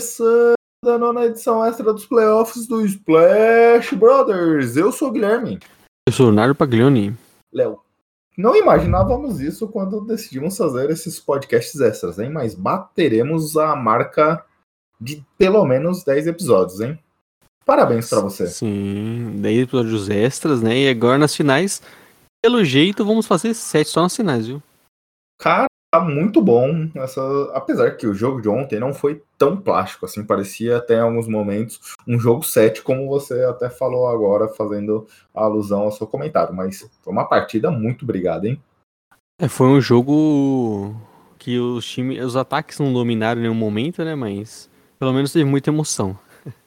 Começando a nona edição extra dos playoffs do Splash Brothers. Eu sou o Guilherme. Eu sou o Leonardo Paglioni. Léo. Não imaginávamos isso quando decidimos fazer esses podcasts extras, hein? Mas bateremos a marca de pelo menos 10 episódios, hein? Parabéns pra você. Sim, 10 episódios extras, né? E agora nas finais, pelo jeito, vamos fazer 7 só nas finais, viu? Cara, tá muito bom. Essa... Apesar que o jogo de ontem não foi tão plástico, assim, parecia até em alguns momentos um jogo 7, como você até falou agora, fazendo alusão ao seu comentário. Mas foi uma partida muito brigada, hein? É, foi um jogo que os times, os ataques não dominaram em nenhum momento, né? Mas pelo menos teve muita emoção.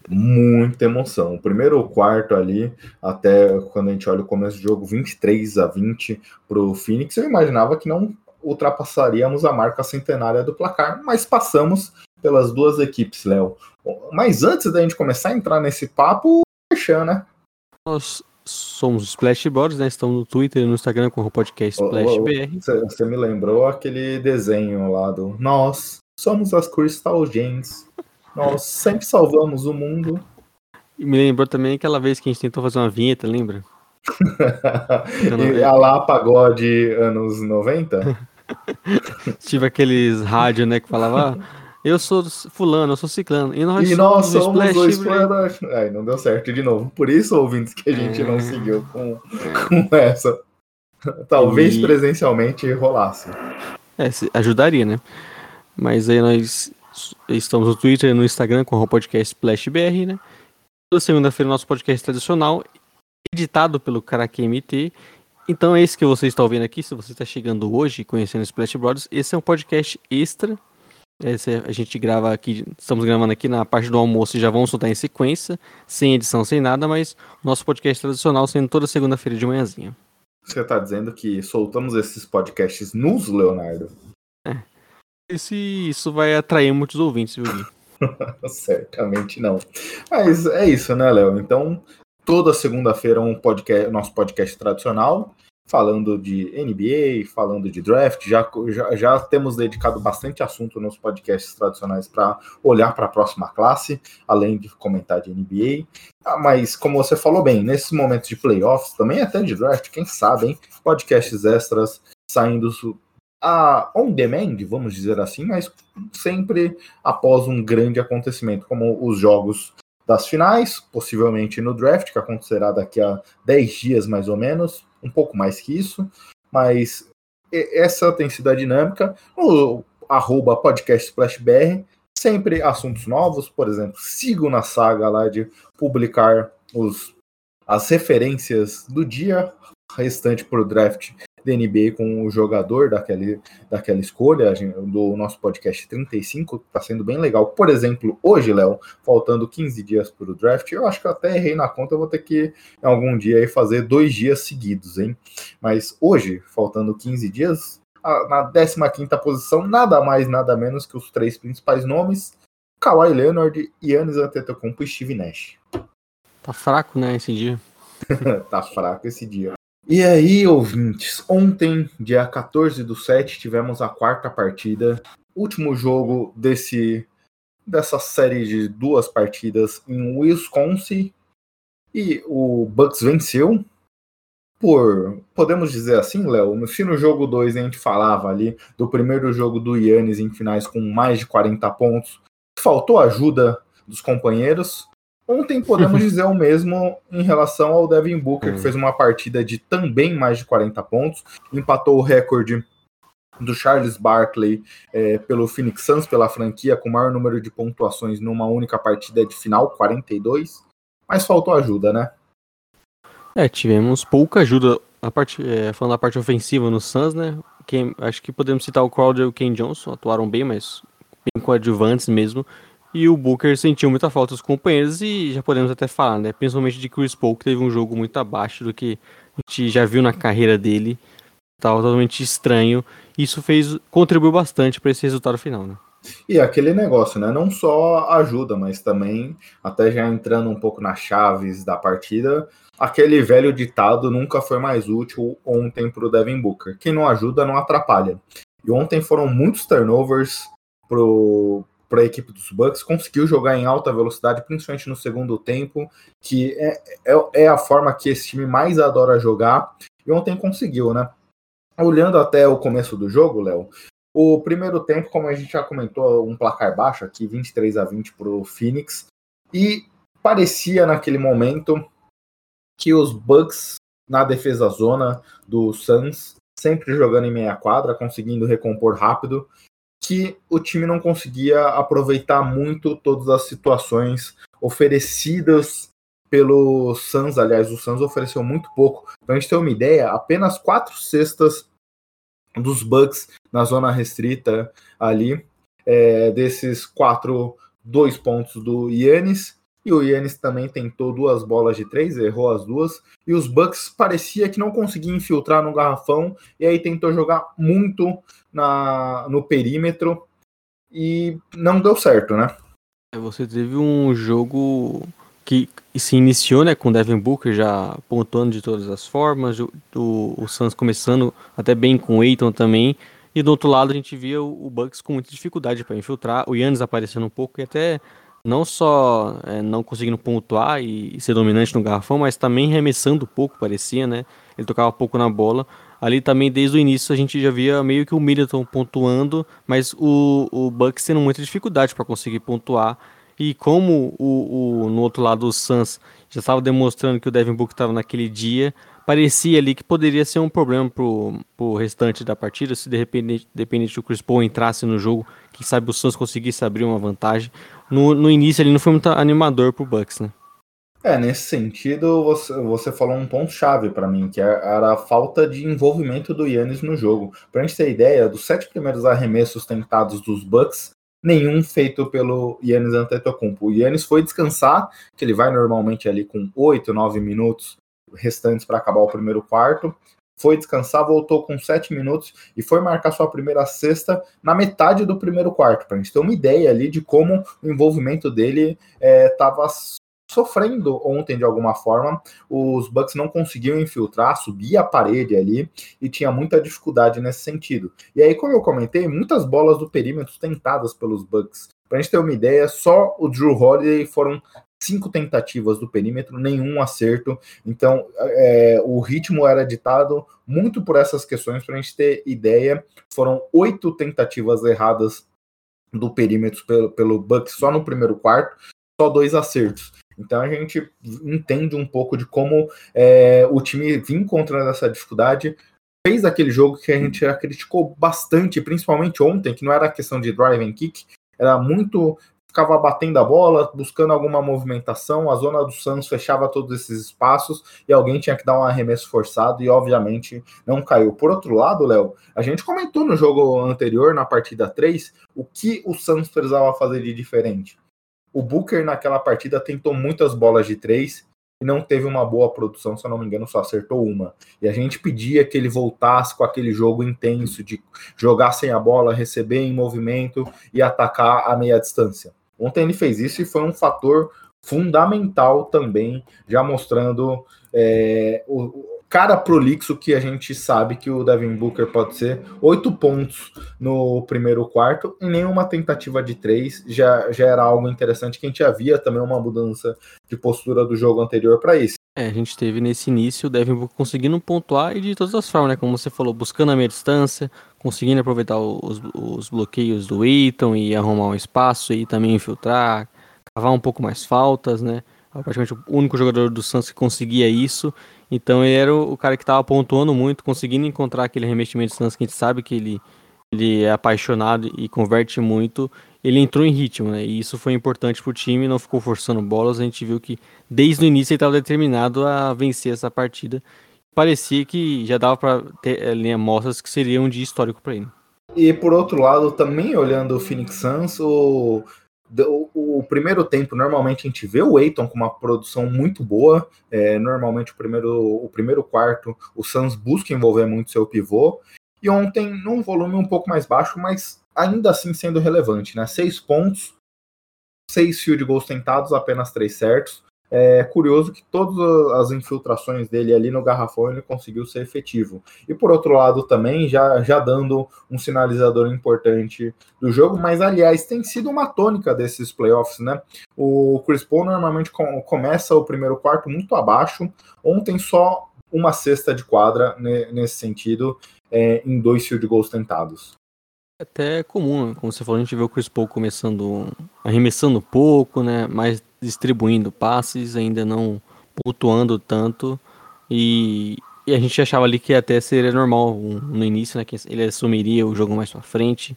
Muita emoção. O primeiro quarto ali, até quando a gente olha o começo do jogo, 23 a 20 pro Phoenix, eu imaginava que não ultrapassaríamos a marca centenária do placar, mas passamos pelas duas equipes, Léo. Mas antes da gente começar a entrar nesse papo, fechando, né? Nós somos os Splash Brothers, né? Estamos no Twitter e no Instagram com o podcast Splash BR. Você me lembrou aquele desenho lá do Nós somos as Crystal Gems. Nós sempre salvamos o mundo. E me lembrou também aquela vez que a gente tentou fazer uma vinheta, lembra? e a lá pagode anos 90? Tive aqueles rádios, né, que falava, ah, eu sou fulano, eu sou ciclano. E nós e somos, nós somos Splash dois. Aí não deu certo de novo. Por isso, ouvintes, que a gente É. não seguiu com, com essa. Talvez E- presencialmente rolasse. É, ajudaria, né? Mas aí nós estamos no Twitter e no Instagram com o podcast Splash BR, né? Toda segunda-feira nosso podcast tradicional, editado pelo Karake MT. Então é esse que você está ouvindo aqui, se você está chegando hoje conhecendo o Splash Brothers, esse é um podcast extra. Esse é- a gente grava aqui, estamos gravando aqui na parte do almoço e já vamos soltar em sequência, sem edição, sem nada, mas nosso podcast tradicional sendo toda segunda-feira de manhãzinha. Você tá dizendo que soltamos esses podcasts nus, Leonardo? E se isso vai atrair muitos ouvintes, viu, Gui? Certamente não. Mas é isso, né, Léo? Então, toda segunda-feira um podcast, nosso podcast tradicional, falando de NBA, falando de draft. Já, já, já temos dedicado bastante assunto nos podcasts tradicionais para olhar para a próxima classe, além de comentar de NBA. Ah, mas, como você falou bem, nesses momentos de playoffs, também até de draft, quem sabe, hein? Podcasts extras saindo a on demand, vamos dizer assim, mas sempre após um grande acontecimento, como os jogos das finais, possivelmente no draft, que acontecerá daqui a 10 dias mais ou menos, um pouco mais que isso, mas essa tem sido a dinâmica. No arroba podcast Splash BR, sempre assuntos novos, por exemplo, sigo na saga lá de publicar os, as referências do dia restante para o draft da NBA com o jogador daquele, daquela escolha do nosso podcast 35, tá sendo bem legal. Por exemplo, hoje, Léo, faltando 15 dias para o draft, eu acho que eu até errei na conta, eu vou ter que em algum dia aí fazer dois dias seguidos, hein? Mas hoje, faltando 15 dias, na 15ª posição, nada mais, nada menos que os três principais nomes, Kawhi Leonard, Giannis Antetokounmpo e Steve Nash. Tá fraco, né, esse dia. tá fraco esse dia. E aí, ouvintes, ontem, dia 14 do 7, tivemos a quarta partida, último jogo desse dessa série de duas partidas em Wisconsin. E o Bucks venceu por, podemos dizer assim, Léo, se no jogo 2 a gente falava ali do primeiro jogo do Yannis em finais com mais de 40 pontos, faltou ajuda dos companheiros. Ontem podemos dizer o mesmo em relação ao Devin Booker, que Hum. fez uma partida de também mais de 40 pontos, empatou o recorde do Charles Barkley eh, pelo Phoenix Suns, pela franquia, com o maior número de pontuações numa única partida de final, 42. Mas faltou ajuda, né? É, tivemos pouca ajuda, a parte, é, falando da parte ofensiva no Suns, né? Quem, acho que podemos citar o Crowder e o Ken Johnson, atuaram bem, mas bem coadjuvantes mesmo. E o Booker sentiu muita falta dos companheiros e já podemos até falar, né? Principalmente de Chris Paul, que teve um jogo muito abaixo do que a gente já viu na carreira dele. Tava totalmente estranho. Isso fez contribuiu bastante para esse resultado final, né? E aquele negócio, né? Não só ajuda, mas também, até já entrando um pouco nas chaves da partida, aquele velho ditado nunca foi mais útil ontem para o Devin Booker. Quem não ajuda não atrapalha. E ontem foram muitos turnovers para a equipe dos Bucks, conseguiu jogar em alta velocidade, principalmente no segundo tempo, que é, é, é a forma que esse time mais adora jogar, e ontem conseguiu, né? Olhando até o começo do jogo, Léo, o primeiro tempo, como a gente já comentou, um placar baixo aqui, 23 a 20 para o Phoenix, e parecia naquele momento que os Bucks na defesa zona do Suns, sempre jogando em meia quadra, conseguindo recompor rápido, que o time não conseguia aproveitar muito todas as situações oferecidas pelo Suns. Aliás, o Suns ofereceu muito pouco. Para a gente ter uma ideia, apenas quatro cestas dos Bucks na zona restrita ali. É, desses quatro, dois pontos do Yannis. E o Yannis também tentou duas bolas de três, errou as duas. E os Bucks parecia que não conseguia infiltrar no garrafão. E aí tentou jogar muito na, no perímetro. E não deu certo, né? É, você teve um jogo que se iniciou né, com o Devin Booker já pontuando de todas as formas, o, o, Suns começando até bem com o Aiton também, e do outro lado a gente via o Bucks com muita dificuldade para infiltrar, o Yannis aparecendo um pouco e até não só é, não conseguindo pontuar e, e, ser dominante no garrafão, mas também remessando pouco, parecia, né? Ele tocava pouco na bola. Ali também, desde o início, a gente já via meio que o Middleton pontuando, mas o, o Bucks tendo muita dificuldade para conseguir pontuar e como o, o, no outro lado o Suns já estava demonstrando que o Devin Booker estava naquele dia, parecia ali que poderia ser um problema pro, pro restante da partida, se de repente, dependente do Chris Paul entrasse no jogo, quem sabe o Suns conseguisse abrir uma vantagem. No, no início ele não foi muito animador pro Bucks, né? É, nesse sentido, você, você falou um ponto-chave para mim, que é, era a falta de envolvimento do Yannis no jogo. Pra gente ter ideia, dos sete primeiros arremessos tentados dos Bucks, nenhum feito pelo Yannis Antetokounmpo. O Yannis foi descansar, que ele vai normalmente ali com 8, 9 minutos restantes para acabar o primeiro quarto. Foi descansar, voltou com 7 minutos e foi marcar sua primeira cesta na metade do primeiro quarto, para a gente ter uma ideia ali de como o envolvimento dele estava é, sofrendo ontem de alguma forma. Os Bucks não conseguiam infiltrar, subir a parede ali e tinha muita dificuldade nesse sentido. E aí, como eu comentei, muitas bolas do perímetro tentadas pelos Bucks. Para a gente ter uma ideia, só o Drew Holiday foram cinco tentativas do perímetro, nenhum acerto. Então, é, o ritmo era ditado muito por essas questões. Para a gente ter ideia, foram oito tentativas erradas do perímetro pelo, pelo Bucks só no primeiro quarto, só dois acertos. Então a gente entende um pouco de como é, o time vinha encontrando essa dificuldade. Fez aquele jogo que a gente já criticou bastante, principalmente ontem, que não era questão de drive and kick, era muito. Ficava batendo a bola, buscando alguma movimentação, a zona do Santos fechava todos esses espaços e alguém tinha que dar um arremesso forçado e, obviamente, não caiu. Por outro lado, Léo, a gente comentou no jogo anterior, na partida 3, o que o Santos precisava fazer de diferente o Booker naquela partida tentou muitas bolas de três e não teve uma boa produção, se eu não me engano, só acertou uma. E a gente pedia que ele voltasse com aquele jogo intenso de jogar sem a bola, receber em movimento e atacar a meia distância. Ontem ele fez isso e foi um fator fundamental também, já mostrando é, o, cara prolixo que a gente sabe que o Devin Booker pode ser. Oito pontos no primeiro quarto e nenhuma tentativa de três já, já era algo interessante que a gente havia também uma mudança de postura do jogo anterior para isso. É, a gente teve nesse início o Devin conseguindo pontuar e de todas as formas, né? Como você falou, buscando a meia distância, conseguindo aproveitar os, os bloqueios do Eaton e arrumar um espaço e também infiltrar, cavar um pouco mais faltas, né? praticamente o único jogador do Santos que conseguia isso. Então ele era o cara que estava pontuando muito, conseguindo encontrar aquele remeximento de Santos que a gente sabe que ele, ele é apaixonado e converte muito. Ele entrou em ritmo, né? E isso foi importante para o time, não ficou forçando bolas. A gente viu que desde o início ele estava determinado a vencer essa partida. Parecia que já dava para ter ali, amostras que seria um dia histórico para ele. E por outro lado, também olhando o Phoenix Suns, o, o, o, primeiro tempo, normalmente a gente vê o Eiton com uma produção muito boa. É, normalmente o primeiro, o primeiro quarto, o Suns busca envolver muito seu pivô. E ontem, num volume um pouco mais baixo, mas ainda assim sendo relevante, né? Seis pontos, seis field goals tentados, apenas três certos. É curioso que todas as infiltrações dele ali no garrafão ele conseguiu ser efetivo. E por outro lado também, já, já dando um sinalizador importante do jogo, mas aliás tem sido uma tônica desses playoffs, né? O Chris Paul normalmente com, começa o primeiro quarto muito abaixo, ontem só uma cesta de quadra nesse sentido, é, em dois field goals tentados. Até comum, né? como você falou, a gente vê o Chris Paul começando, arremessando pouco, né, mais distribuindo passes, ainda não pontuando tanto, e, e a gente achava ali que até seria normal no início, né, que ele assumiria o jogo mais pra frente,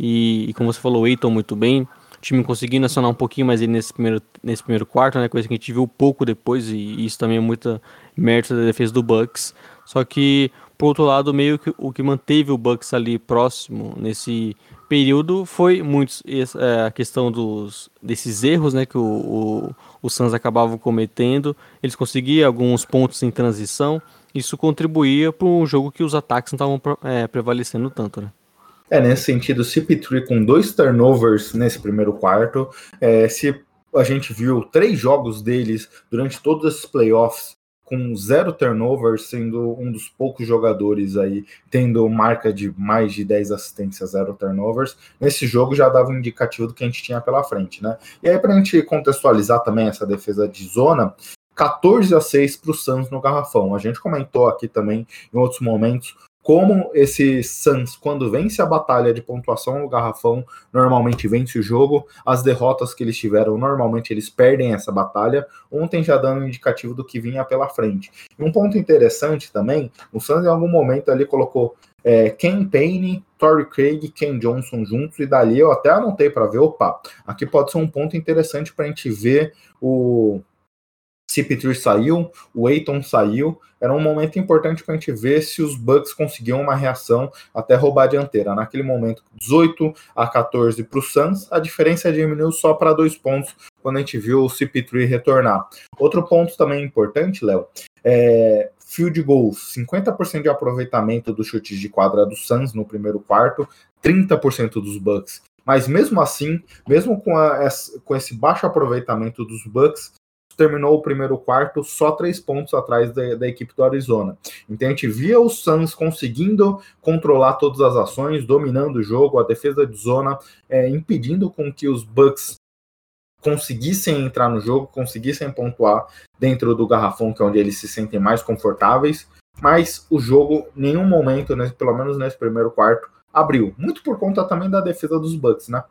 e, e como você falou, o Eiton muito bem, time conseguindo acionar um pouquinho mais ele nesse primeiro, nesse primeiro quarto, né, coisa que a gente viu pouco depois, e, e isso também é muita mérito da defesa do Bucks, só que por outro lado, meio que o que manteve o Bucks ali próximo nesse período foi muito é, a questão dos, desses erros né, que o, o, o Suns acabavam cometendo. Eles conseguiam alguns pontos em transição. Isso contribuía para um jogo que os ataques não estavam é, prevalecendo tanto. Né? É, nesse sentido, o CP3 com dois turnovers nesse primeiro quarto, é, se a gente viu três jogos deles durante todos esses playoffs com zero turnovers, sendo um dos poucos jogadores aí tendo marca de mais de 10 assistências, zero turnovers. Nesse jogo já dava um indicativo do que a gente tinha pela frente, né? E aí, para a gente contextualizar também essa defesa de zona, 14 a 6 para o Suns no garrafão. A gente comentou aqui também em outros momentos como esse Suns, quando vence a batalha de pontuação no garrafão, normalmente vence o jogo. As derrotas que eles tiveram, normalmente eles perdem essa batalha. Ontem já dando um indicativo do que vinha pela frente. E um ponto interessante também, o Suns em algum momento ali colocou é, Ken Payne, Torrey Craig e Ken Johnson juntos, e dali eu até anotei para ver, opa, aqui pode ser um ponto interessante para a gente ver o CP3 saiu, o Aiton saiu, era um momento importante para a gente ver se os Bucks conseguiam uma reação até roubar a dianteira. Naquele momento, 18 a 14 para o Suns, a diferença diminuiu só para dois pontos quando a gente viu o CP3 retornar. Outro ponto também importante, Léo, é field goals, 50% de aproveitamento dos chutes de quadra do Suns no primeiro quarto, 30% dos Bucks. Mas mesmo assim, mesmo com, a, com esse baixo aproveitamento dos Bucks, terminou o primeiro quarto só três pontos atrás da, da, equipe do Arizona. Então a gente via o Suns conseguindo controlar todas as ações, dominando o jogo, a defesa de zona, é, impedindo com que os Bucks conseguissem entrar no jogo, conseguissem pontuar dentro do garrafão, que é onde eles se sentem mais confortáveis. Mas o jogo, nenhum momento, né, pelo menos nesse primeiro quarto, abriu. Muito por conta também da defesa dos Bucks, né?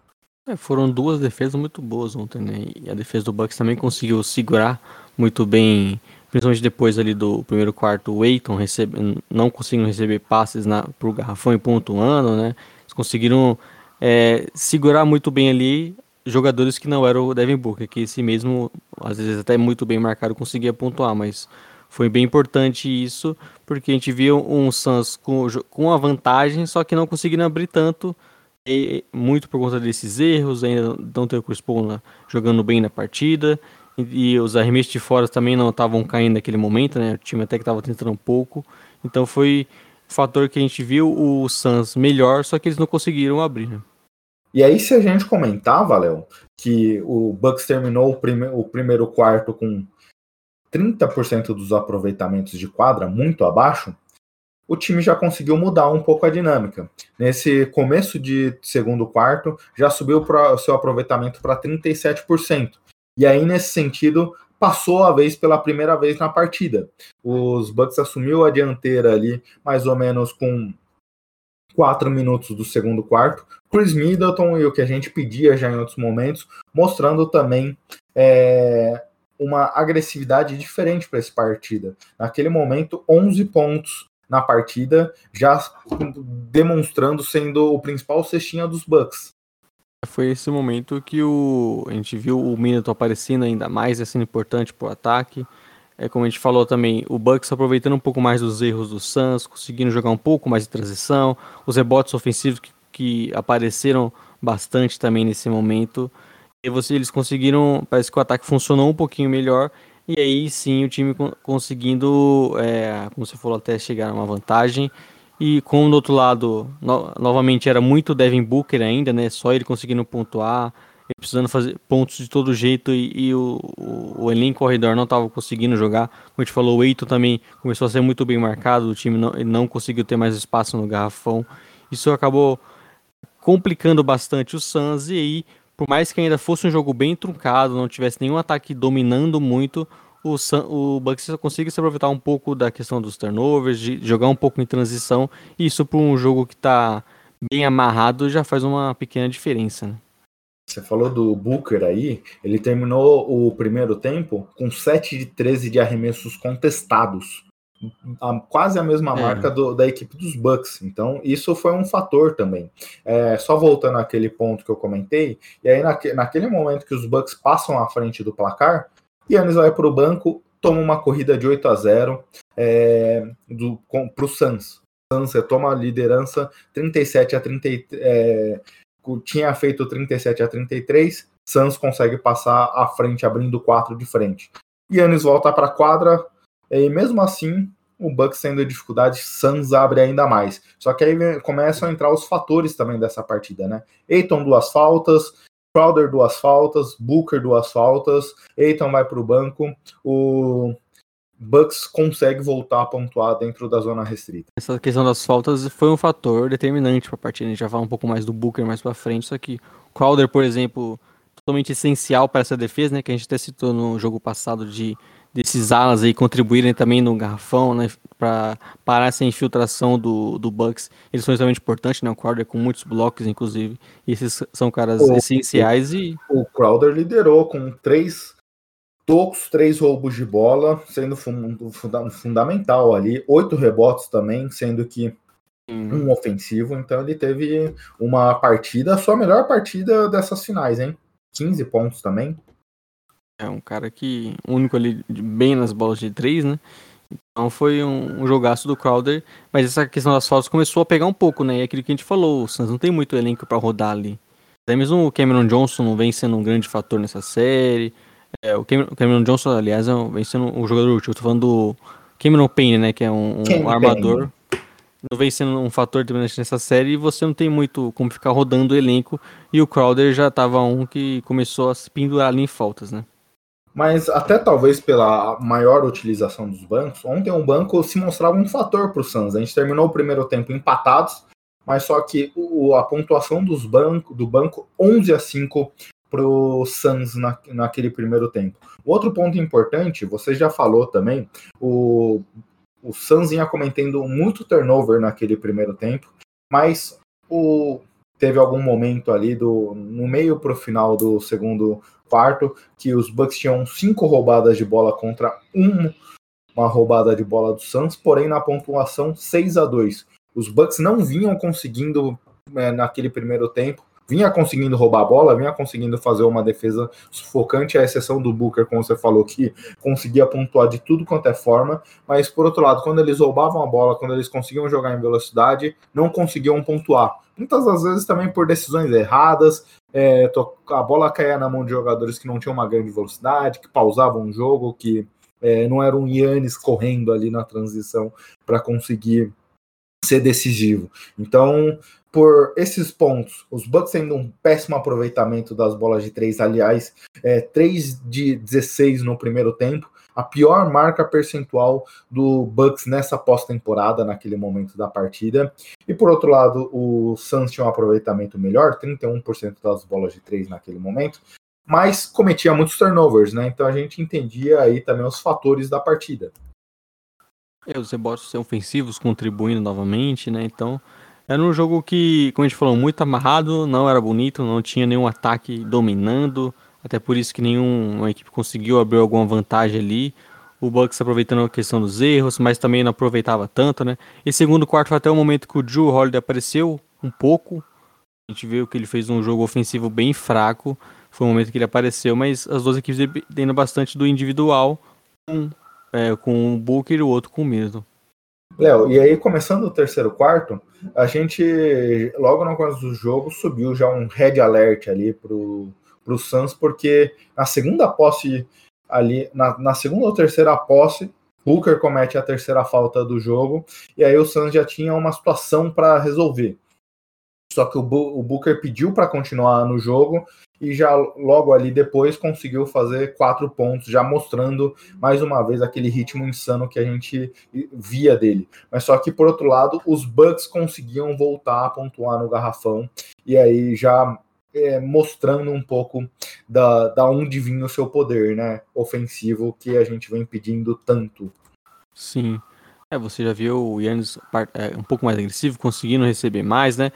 É, foram duas defesas muito boas ontem, né? E a defesa do Bucks também conseguiu segurar muito bem, principalmente depois ali do primeiro quarto, o Aiton recebe, não conseguindo receber passes na, pro garrafão e pontuando, né? Eles conseguiram é, segurar muito bem ali jogadores que não eram o Devin Booker, que esse mesmo, às vezes até muito bem marcado, conseguia pontuar, mas foi bem importante isso, porque a gente viu um Suns com, com a vantagem, só que não conseguindo abrir tanto, e muito por conta desses erros, ainda não ter o Chris Paul né, jogando bem na partida, e, e, os arremessos de fora também não estavam caindo naquele momento, né? O time até que estava tentando um pouco. Então foi um fator que a gente viu o Suns melhor, só que eles não conseguiram abrir, né? E aí, se a gente comentava, Léo, que o Bucks terminou o, prime o primeiro quarto com 30% dos aproveitamentos de quadra, muito abaixo, o time já conseguiu mudar um pouco a dinâmica. Nesse começo de segundo quarto, já subiu o seu aproveitamento para 37%. E aí, nesse sentido, passou a vez pela primeira vez na partida. Os Bucks assumiu a dianteira ali, mais ou menos com quatro minutos do segundo quarto. Chris Middleton e o que a gente pedia já em outros momentos, mostrando também é, uma agressividade diferente para essa partida. Naquele momento, 11 pontos na partida, já demonstrando sendo o principal cestinha dos Bucks. Foi esse momento que o, a gente viu o Middleton aparecendo ainda mais, sendo importante para o ataque. É como a gente falou também, o Bucks aproveitando um pouco mais dos erros do Suns, conseguindo jogar um pouco mais de transição, os rebotes ofensivos que que apareceram bastante também nesse momento. E você, eles conseguiram, parece que o ataque funcionou um pouquinho melhor. E aí sim o time conseguindo, é, como você falou, até chegar a uma vantagem. E como do outro lado, no, novamente era muito Devin Booker ainda, né? Só ele conseguindo pontuar, ele precisando fazer pontos de todo jeito e, e o, o, o, elenco ao redor não estava conseguindo jogar. Como a gente falou, o Eito também começou a ser muito bem marcado, o time não, não conseguiu ter mais espaço no garrafão. Isso acabou complicando bastante o Suns e aí, por mais que ainda fosse um jogo bem truncado, não tivesse nenhum ataque dominando muito, o, Sun, o Bucks consiga se aproveitar um pouco da questão dos turnovers, de jogar um pouco em transição, e isso para um jogo que está bem amarrado já faz uma pequena diferença. Né? Você falou do Booker aí, ele terminou o primeiro tempo com 7 de 13 de arremessos contestados. A, quase a mesma é. marca do, da equipe dos Bucks. Então, isso foi um fator também. É, só voltando àquele ponto que eu comentei, e aí naque, naquele momento que os Bucks passam à frente do placar, Yannis vai para o banco, toma uma corrida de 8 a 0 é, para o Suns. Suns retoma a liderança 37 a 33. É, tinha feito 37 a 33, Suns consegue passar à frente, abrindo 4 de frente. Yannis volta para a quadra, e mesmo assim, o Bucks tendo dificuldade, Suns abre ainda mais. Só que aí começam a entrar os fatores também dessa partida, né? Eiton duas faltas, Crowder duas faltas, Booker duas faltas, Eiton vai para o banco, o Bucks consegue voltar a pontuar dentro da zona restrita. Essa questão das faltas foi um fator determinante para a partida. A gente já fala um pouco mais do Booker mais para frente, só que Crowder, por exemplo, totalmente essencial para essa defesa, né, que a gente até citou no jogo passado de desses alas aí contribuírem também no garrafão, né, para parar essa infiltração do, do Bucks. Eles são extremamente importantes, né, o Crowder com muitos blocos, inclusive, e esses são caras o, essenciais e... O Crowder liderou com três tocos, três roubos de bola, sendo funda fundamental ali, oito rebotes também, sendo que um ofensivo, então ele teve uma partida, a sua melhor partida dessas finais, hein? 15 pontos também. É um cara que único ali bem nas bolas de três, né? Então foi um, um jogaço do Crowder, mas essa questão das faltas começou a pegar um pouco, né? E é aquilo que a gente falou, o Suns não tem muito elenco para rodar ali. Até mesmo o Cameron Johnson não vem sendo um grande fator nessa série. É, o, Cameron, o Cameron Johnson, aliás, é um, vem sendo um jogador útil. Eu tô falando do Cameron Payne, né? Que é um, um armador. Payne. Não vem sendo um fator determinante nessa série e você não tem muito como ficar rodando o elenco. E o Crowder já tava um que começou a se pendurar ali em faltas, né? Mas até talvez pela maior utilização dos bancos, ontem o banco se mostrava um fator para o Suns. A gente terminou o primeiro tempo empatados, mas só que o, a pontuação dos banco, do banco 11 a 5 para o Suns na, naquele primeiro tempo. Outro ponto importante, você já falou também, o, o Suns ia cometendo muito turnover naquele primeiro tempo, mas o, teve algum momento ali do no meio para o final do segundo quarto que os Bucks tinham cinco roubadas de bola contra um, uma roubada de bola do Suns, porém na pontuação 6 a 2 Os Bucks não vinham conseguindo é, naquele primeiro tempo vinha conseguindo roubar a bola, vinha conseguindo fazer uma defesa sufocante, à exceção do Booker, como você falou, que conseguia pontuar de tudo quanto é forma, mas por outro lado, quando eles roubavam a bola, quando eles conseguiam jogar em velocidade, não conseguiam pontuar. Muitas das vezes também por decisões erradas, é, a bola caía na mão de jogadores que não tinham uma grande velocidade, que pausavam o jogo, que é, não era um Yannis correndo ali na transição para conseguir ser decisivo. Então, por esses pontos, os Bucks tendo um péssimo aproveitamento das bolas de três, aliás, é, 3 de 16 no primeiro tempo, a pior marca percentual do Bucks nessa pós-temporada, naquele momento da partida. E por outro lado, o Suns tinha um aproveitamento melhor, 31% das bolas de três naquele momento, mas cometia muitos turnovers, né? Então a gente entendia aí também os fatores da partida. É, os rebotes ofensivos contribuindo novamente, né? Então era um jogo que, como a gente falou, muito amarrado, não era bonito, não tinha nenhum ataque dominando, até por isso que nenhuma equipe conseguiu abrir alguma vantagem ali. O Bucks aproveitando a questão dos erros, mas também não aproveitava tanto, né? E segundo quarto foi até o momento que o Drew Holiday apareceu um pouco. A gente viu que ele fez um jogo ofensivo bem fraco. Foi o momento que ele apareceu, mas as duas equipes dependendo bastante do individual, um é, com o Booker e o outro com o Middleton. Léo, e aí começando o terceiro quarto, a gente logo no começo do jogo subiu já um red alert ali pro, pro Suns, porque na segunda posse ali, na, na segunda ou terceira posse, Booker comete a terceira falta do jogo, e aí o Suns já tinha uma situação para resolver. Só que o, o Booker pediu para continuar no jogo e já logo ali depois conseguiu fazer quatro pontos, já mostrando mais uma vez aquele ritmo insano que a gente via dele. Mas só que por outro lado, os Bucks conseguiam voltar a pontuar no garrafão e aí já é, mostrando um pouco da, da onde vinha o seu poder, né? Ofensivo que a gente vem pedindo tanto. Sim. É, você já viu o Yannis é, um pouco mais agressivo, conseguindo receber mais, né?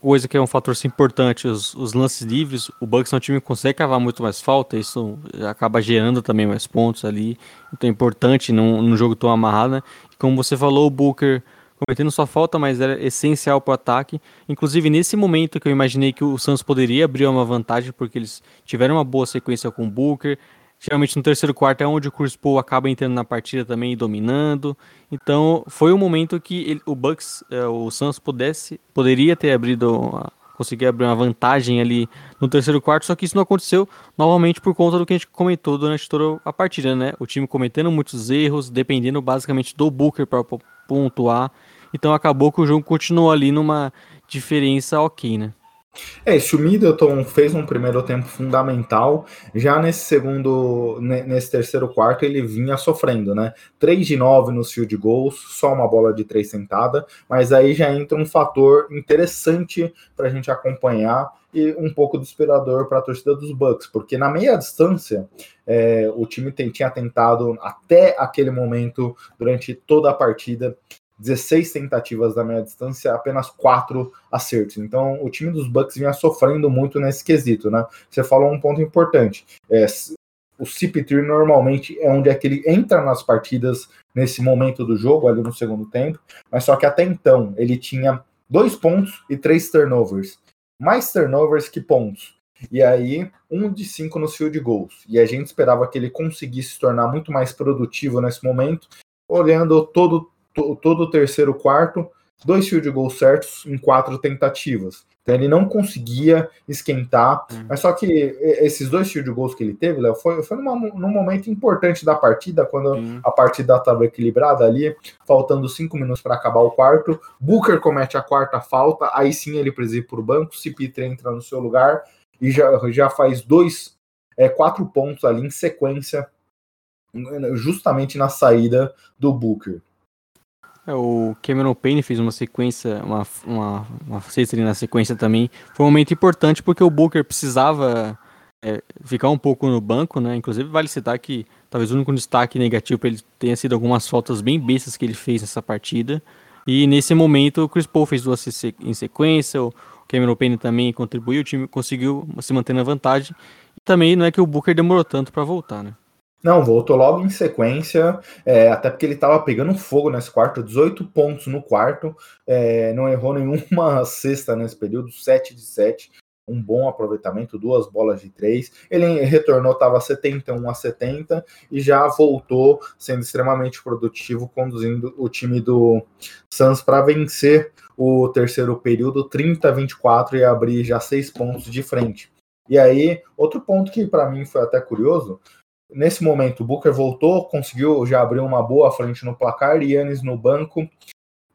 Coisa que é um fator importante, os, os lances livres, o Bucks é um time que consegue cavar muito mais falta, isso acaba gerando também mais pontos ali. Então é importante num, num jogo tão amarrado, né? Como você falou, o Booker cometendo sua falta, mas era essencial para o ataque. Inclusive, nesse momento que eu imaginei que o Santos poderia abrir uma vantagem, porque eles tiveram uma boa sequência com o Booker. Geralmente no terceiro quarto é onde o Chris Paul acaba entrando na partida também e dominando. Então, foi um momento que ele, o Bucks, é, o Santos pudesse, poderia ter abrido, conseguir abrir uma vantagem ali no terceiro quarto, só que isso não aconteceu novamente por conta do que a gente comentou durante toda a partida, né? O time cometendo muitos erros, dependendo basicamente do Booker para pontuar. Então acabou que o jogo continuou ali numa diferença ok, né? É, se o Middleton fez um primeiro tempo fundamental, já nesse segundo, nesse terceiro quarto, ele vinha sofrendo, né? 3 de 9 nos field goals, só uma bola de 3 sentada, mas aí já entra um fator interessante para a gente acompanhar e um pouco desesperador para a torcida dos Bucks, porque na meia distância é, o time tem, tinha tentado até aquele momento, durante toda a partida, 16 tentativas da meia distância, apenas 4 acertos. Então, o time dos Bucks vinha sofrendo muito nesse quesito, né? Você falou um ponto importante. É, o CP3 normalmente é onde é que ele entra nas partidas nesse momento do jogo, ali no segundo tempo, mas só que até então ele tinha dois pontos e três turnovers. Mais turnovers que pontos. E aí, um de cinco nos field goals. E a gente esperava que ele conseguisse se tornar muito mais produtivo nesse momento, olhando todo todo o terceiro quarto, dois field goals certos em quatro tentativas. Então ele não conseguia esquentar. Hum. Mas só que esses dois field goals que ele teve, Léo, foi, foi numa, num momento importante da partida, quando hum. a partida estava equilibrada ali, faltando cinco minutos para acabar o quarto. Booker comete a quarta falta, aí sim ele precisa ir para o banco, CP3 entra no seu lugar e já, já faz dois, é, quatro pontos ali em sequência, justamente na saída do Booker. É, o Cameron Payne fez uma sequência, uma, uma, uma ali na sequência também. Foi um momento importante porque o Booker precisava é, ficar um pouco no banco, né? Inclusive vale citar que talvez o único destaque negativo para ele tenha sido algumas faltas bem bestas que ele fez nessa partida. E nesse momento o Chris Paul fez duas em sequência, o Cameron Payne também contribuiu, o time conseguiu se manter na vantagem. E também não é que o Booker demorou tanto para voltar, né? Não, voltou logo em sequência, é, até porque ele estava pegando fogo nesse quarto, 18 pontos no quarto, é, não errou nenhuma cesta nesse período, 7 de 7, um bom aproveitamento, duas bolas de três. Ele retornou, estava 71 a 70 e já voltou sendo extremamente produtivo, conduzindo o time do Suns para vencer o terceiro período 30 a 24 e abrir já seis pontos de frente. E aí, outro ponto que para mim foi até curioso Nesse momento, o Booker voltou, conseguiu já abrir uma boa frente no placar, Yannis no banco,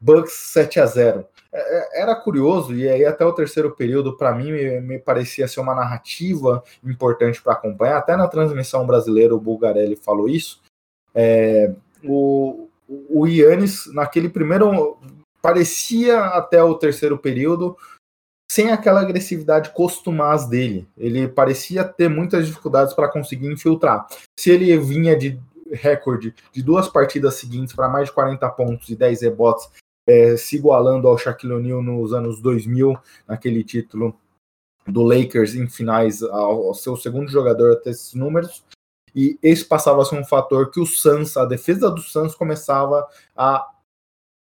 Bucks 7 a 0 é, é, Era curioso, e aí até o terceiro período, para mim, me, me, parecia ser uma narrativa importante para acompanhar. Até na transmissão brasileira, o Bulgarelli falou isso. É, o, o Yannis, naquele primeiro. Parecia até o terceiro período sem aquela agressividade costumaz dele. Ele parecia ter muitas dificuldades para conseguir infiltrar. Se ele vinha de recorde de duas partidas seguintes para mais de 40 pontos e 10 rebotes, é, se igualando ao Shaquille O'Neal nos anos 2000, naquele título do Lakers em finais, ao, ao seu segundo jogador a ter esses números, e esse passava a ser um fator que o Suns, a defesa do Suns começava a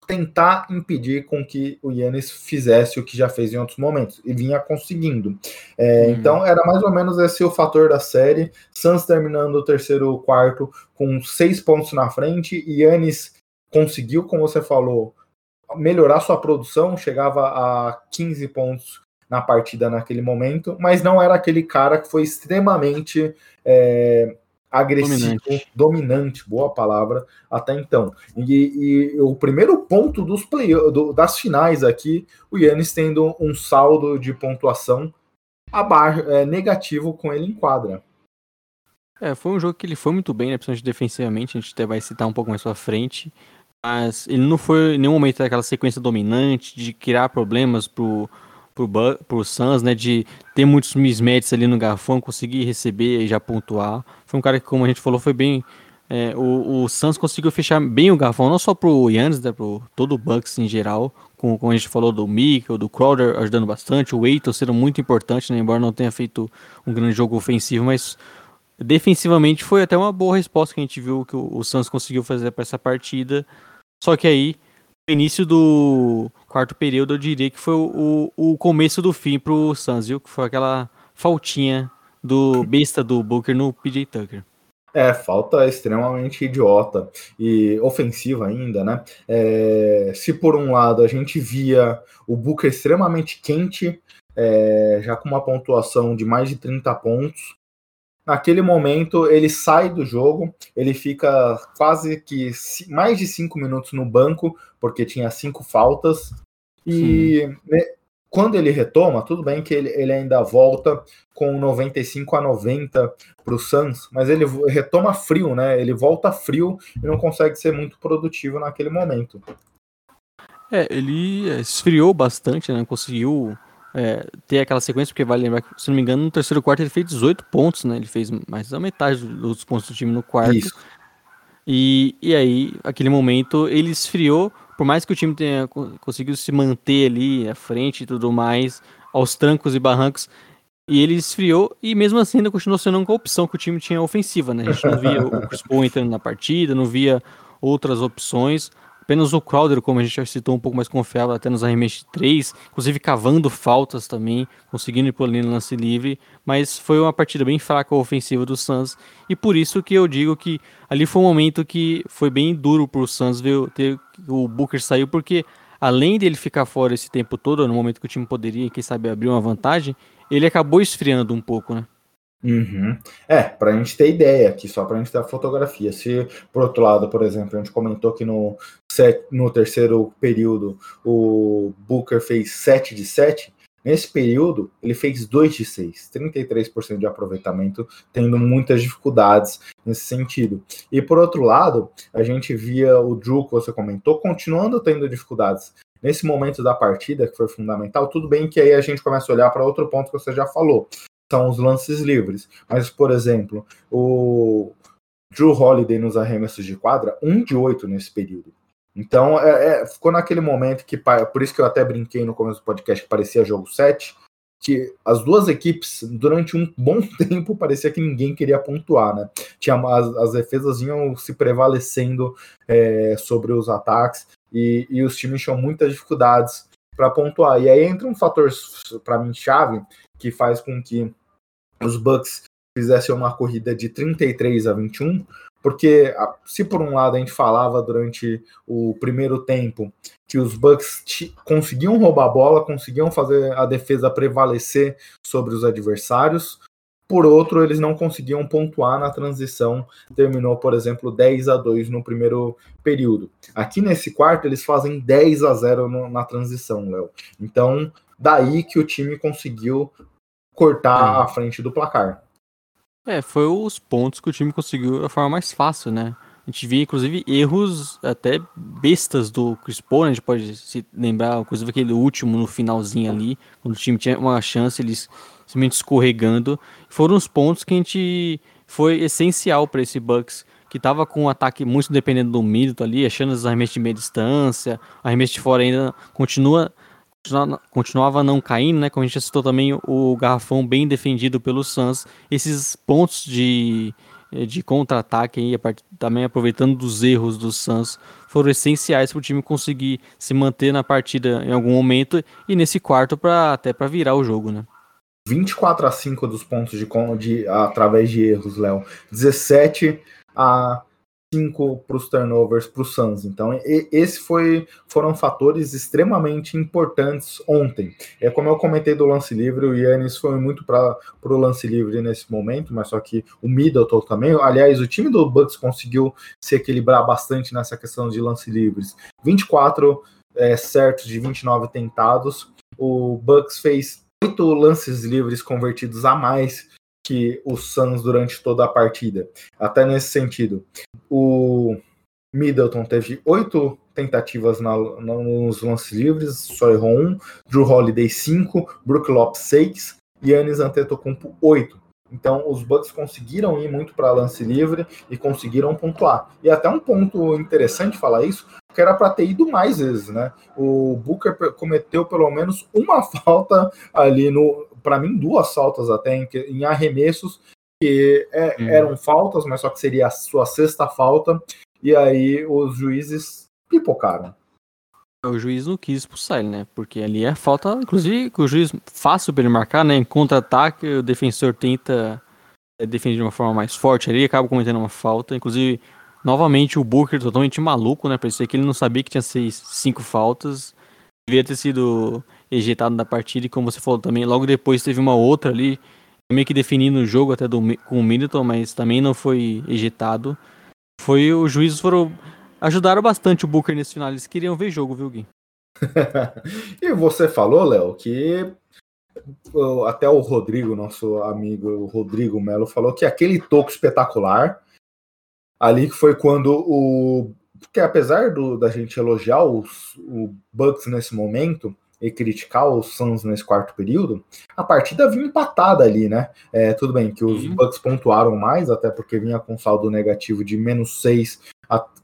tentar impedir com que o Yannis fizesse o que já fez em outros momentos e vinha conseguindo. É, hum. Então era mais ou menos esse o fator da série. Suns terminando o terceiro quarto com seis pontos na frente e Yannis conseguiu, como você falou, melhorar sua produção, chegava a 15 pontos na partida naquele momento, mas não era aquele cara que foi extremamente é, agressivo, dominante. dominante. boa palavra, até então. E, e o primeiro ponto dos play, do, das finais aqui, o Yannis tendo um saldo de pontuação abaixo, é, negativo com ele em quadra. É, foi um jogo que ele foi muito bem, né, principalmente defensivamente, a gente até vai citar um pouco mais pra frente, mas ele não foi em nenhum momento daquela sequência dominante de criar problemas pro, pro, pro Suns, né, de ter muitos mismatches ali no garfão, conseguir receber e já pontuar. Foi um cara que, como a gente falou, foi bem... É, o, o Suns conseguiu fechar bem o garfão, não só pro Yannis, né, pro todo o Bucks em geral, com, como a gente falou do Mikkel, do Crowder ajudando bastante, o Eiton sendo muito importante, né, embora não tenha feito um grande jogo ofensivo, mas defensivamente foi até uma boa resposta que a gente viu que o, o conseguiu fazer para essa partida. Só que aí, início do quarto período, eu diria que foi o, o começo do fim pro Suns, viu? Que foi aquela faltinha do besta do Booker no PJ Tucker. É, falta extremamente idiota e ofensiva ainda, né? É, se por um lado a gente via o Booker extremamente quente, é, já com uma pontuação de mais de 30 pontos, naquele momento ele sai do jogo, ele fica quase que mais de cinco minutos no banco, porque tinha cinco faltas, e quando ele retoma, tudo bem que ele, ele ainda volta com 95 a 90 para o Suns, mas ele retoma frio, né? Ele volta frio e não consegue ser muito produtivo naquele momento. É, ele esfriou bastante, né? Conseguiu é, ter aquela sequência, porque vale lembrar que, se não me engano, no terceiro quarto ele fez 18 pontos, né? Ele fez mais da metade dos pontos do time no quarto. Isso. E, e aí, aquele momento, ele esfriou por mais que o time tenha conseguido se manter ali à frente e tudo mais, aos trancos e barrancos, e ele esfriou e mesmo assim ainda continuou sendo uma opção que o time tinha ofensiva, né? A gente não via o Chris Paul entrando na partida, não via outras opções. Apenas o Crowder, como a gente já citou, um pouco mais confiável até nos arremessos de três, inclusive cavando faltas também, conseguindo ir por ali no lance livre, mas foi uma partida bem fraca ofensiva do Suns, e por isso que eu digo que ali foi um momento que foi bem duro para o Suns ver ter, o Booker saiu, porque além dele ficar fora esse tempo todo, no momento que o time poderia, quem sabe, abrir uma vantagem, ele acabou esfriando um pouco, né? Uhum. É, para a gente ter ideia aqui, só para a gente ter a fotografia. Se, por outro lado, por exemplo, a gente comentou que no, set, no terceiro período o Booker fez 7 de 7, nesse período ele fez 2 de 6, 33% de aproveitamento, tendo muitas dificuldades nesse sentido. E por outro lado, a gente via o Drew, que você comentou, continuando tendo dificuldades. Nesse momento da partida, que foi fundamental, tudo bem que aí a gente começa a olhar para outro ponto que você já falou, são os lances livres. Mas, por exemplo, o Drew Holiday nos arremessos de quadra, 1 de 8 nesse período. Então, é, é, ficou naquele momento que, por isso que eu até brinquei no começo do podcast que parecia jogo 7, que as duas equipes, durante um bom tempo, parecia que ninguém queria pontuar, né? Tinha, as, as defesas iam se prevalecendo é, sobre os ataques e, e os times tinham muitas dificuldades para pontuar. E aí entra um fator, para mim, chave, que faz com que os Bucks fizessem uma corrida de 33 a 21, porque se por um lado a gente falava durante o primeiro tempo que os Bucks conseguiam roubar a bola, conseguiam fazer a defesa prevalecer sobre os adversários, por outro, eles não conseguiam pontuar na transição. Terminou, por exemplo, 10 a 2 no primeiro período. Aqui nesse quarto, eles fazem 10 a 0 no, na transição, Léo. Então, daí que o time conseguiu cortar é. a frente do placar. É, foi os pontos que o time conseguiu da forma mais fácil, né? A gente via, inclusive, erros até bestas do Chris Paul, né? A gente pode se lembrar, inclusive, aquele último no finalzinho ali, quando o time tinha uma chance, eles simplesmente escorregando. Foram os pontos que a gente foi essencial para esse Bucks, que estava com um ataque muito dependendo do Middleton ali, achando os arremessos de meia distância, arremesso de fora ainda continua continuava não caindo, né? Como a gente citou também o garrafão bem defendido pelo Suns, esses pontos de, de contra-ataque aí, também aproveitando dos erros do Suns, foram essenciais para o time conseguir se manter na partida em algum momento e nesse quarto para até para virar o jogo, né? 24 a 5 dos pontos de, de através de erros, Léo. 17 a cinco para os turnovers para o Suns. Então, esse foi, foram fatores extremamente importantes ontem. É como eu comentei do lance livre, o Yannis foi muito para o lance livre nesse momento, mas só que o Middleton também. Aliás, o time do Bucks conseguiu se equilibrar bastante nessa questão de lance livres. 24 é, certos de 29 tentados. O Bucks fez oito lances livres convertidos a mais que o Suns durante toda a partida. Até nesse sentido, o Middleton teve oito tentativas na, nos lances livres, só errou um. Drew Holiday, cinco. Brook Lopes, seis. Yannis Antetokounmpo, oito. Então, os Bucks conseguiram ir muito para lance livre e conseguiram pontuar. E até um ponto interessante falar isso, que era para ter ido mais vezes, né? O Booker cometeu pelo menos uma falta ali no, para mim, duas faltas até em, em arremessos que é, hum. eram faltas, mas só que seria a sua sexta falta. E aí os juízes pipocaram. O juiz não quis expulsar ele, né? Porque ali é falta, inclusive, que o juiz fácil para ele marcar, né? Em contra-ataque, o defensor tenta é, defender de uma forma mais forte ali, acaba cometendo uma falta. Inclusive, novamente, o Booker totalmente maluco, né? Parecia que ele não sabia que tinha seis, cinco faltas. Devia ter sido ejetado da partida, e como você falou também, logo depois teve uma outra ali, meio que definindo o jogo até do, com o Middleton, mas também não foi ejetado. Foi, os juízes foram ajudaram bastante o Booker nesse final. Eles queriam ver jogo, viu, Gui? e você falou, Léo, que até o Rodrigo, nosso amigo o Rodrigo Melo, falou que aquele toco espetacular ali que foi quando o. Porque apesar do, da gente elogiar os, o Bucks nesse momento, e criticar os Suns nesse quarto período, a partida vinha empatada ali, né? É, tudo bem que os uhum. Bucks pontuaram mais, até porque vinha com saldo negativo de menos 6